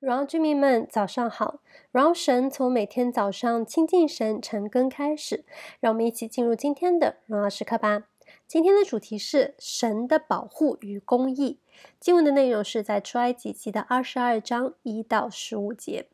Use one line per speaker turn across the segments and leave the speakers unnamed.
荣耀居民们，早上好！荣耀神从每天早上亲近神、晨更开始，让我们一起进入今天的荣耀时刻吧。今天的主题是神的保护与公义。经文的内容是在出埃及记的二十二章一到十五节。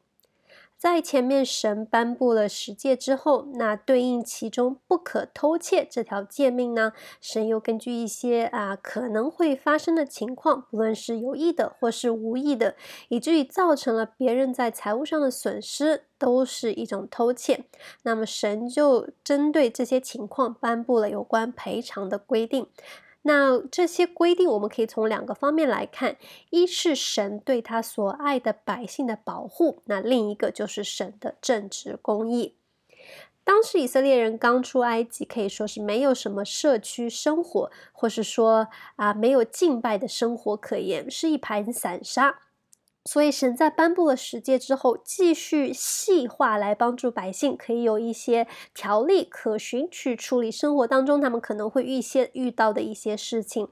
在前面神颁布了十诫之后，那对应其中不可偷窃这条诫命呢，神又根据一些啊可能会发生的情况，不论是有意的或是无意的，以至于造成了别人在财务上的损失，都是一种偷窃。那么神就针对这些情况颁布了有关赔偿的规定。那这些规定，我们可以从两个方面来看：一是神对他所爱的百姓的保护；那另一个就是神的正直公义。当时以色列人刚出埃及，可以说是没有什么社区生活，或是说啊没有敬拜的生活可言，是一盘散沙。所以，神在颁布了十诫之后，继续细化来帮助百姓，可以有一些条例可循，去处理生活当中他们可能会遇些遇到的一些事情。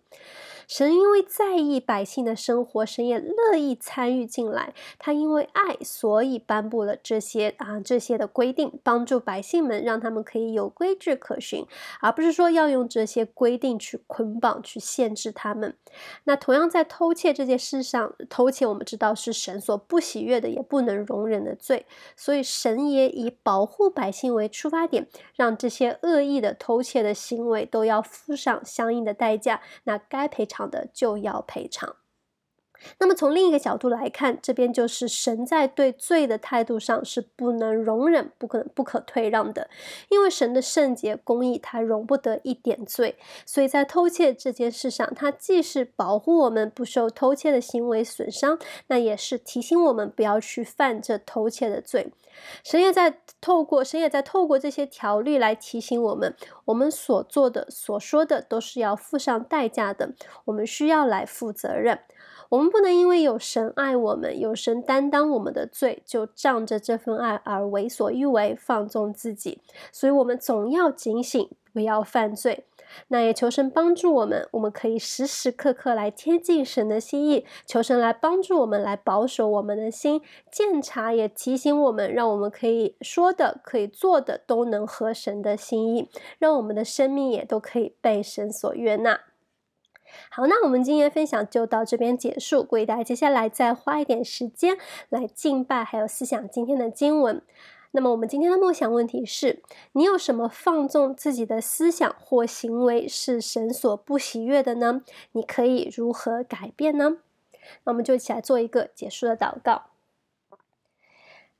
神因为在意百姓的生活，神也乐意参与进来。他因为爱，所以颁布了这些啊这些的规定，帮助百姓们，让他们可以有规矩可循，而不是说要用这些规定去捆绑、去限制他们。那同样在偷窃这件事上，偷窃我们知道是神所不喜悦的，也不能容忍的罪。所以神也以保护百姓为出发点，让这些恶意的偷窃的行为都要付上相应的代价。那该赔偿的就要赔偿。那么从另一个角度来看，这边就是神在对罪的态度上是不能容忍、不可不可退让的，因为神的圣洁公义，他容不得一点罪。所以在偷窃这件事上，他既是保护我们不受偷窃的行为损伤，那也是提醒我们不要去犯这偷窃的罪。神也在透过神也在透过这些条例来提醒我们，我们所做的、所说的都是要付上代价的，我们需要来负责任。我们不能因为有神爱我们，有神担当我们的罪，就仗着这份爱而为所欲为，放纵自己。所以，我们总要警醒，不要犯罪。那也求神帮助我们，我们可以时时刻刻来贴近神的心意，求神来帮助我们，来保守我们的心，鉴察也提醒我们，让我们可以说的、可以做的都能合神的心意，让我们的生命也都可以被神所悦纳。好，那我们今天的分享就到这边结束，各位大家接下来再花一点时间来敬拜，还有思想今天的经文。那么我们今天的梦想问题是：你有什么放纵自己的思想或行为是神所不喜悦的呢？你可以如何改变呢？那我们就一起来做一个结束的祷告。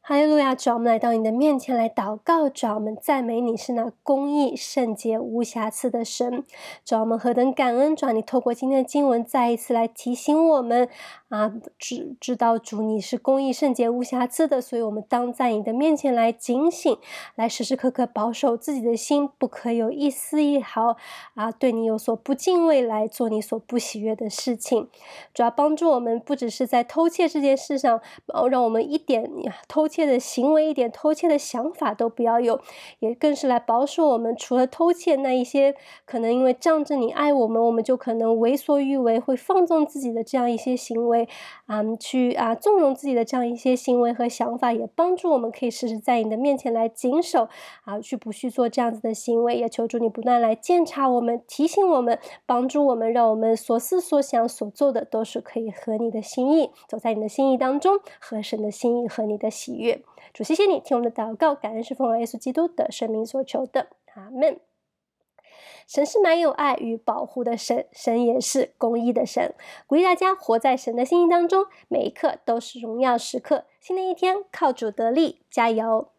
哈利路亚！主，我们来到你的面前来祷告，主，我们赞美你是那公义、圣洁、无瑕疵的神。主，我们何等感恩！主，你透过今天的经文再一次来提醒我们啊，知知道主你是公义、圣洁、无瑕疵的，所以我们当在你的面前来警醒，来时时刻刻保守自己的心，不可有一丝一毫啊对你有所不敬畏，来做你所不喜悦的事情。主要帮助我们，不只是在偷窃这件事上，然后让我们一点偷。窃的行为，一点偷窃的想法都不要有，也更是来保守我们。除了偷窃那一些，可能因为仗着你爱我们，我们就可能为所欲为，会放纵自己的这样一些行为，啊，去啊纵容自己的这样一些行为和想法，也帮助我们可以时时在你的面前来谨守，啊，去不去做这样子的行为。也求助你不断来鉴察我们，提醒我们，帮助我们，让我们所思所想所做的都是可以合你的心意，走在你的心意当中，合神的心意和你的喜悦。主，谢谢你听我们的祷告，感恩是奉耶稣基督的生命所求的，阿门。神是满有爱与保护的神，神也是公义的神。鼓励大家活在神的心意当中，每一刻都是荣耀时刻。新的一天，靠主得力，加油！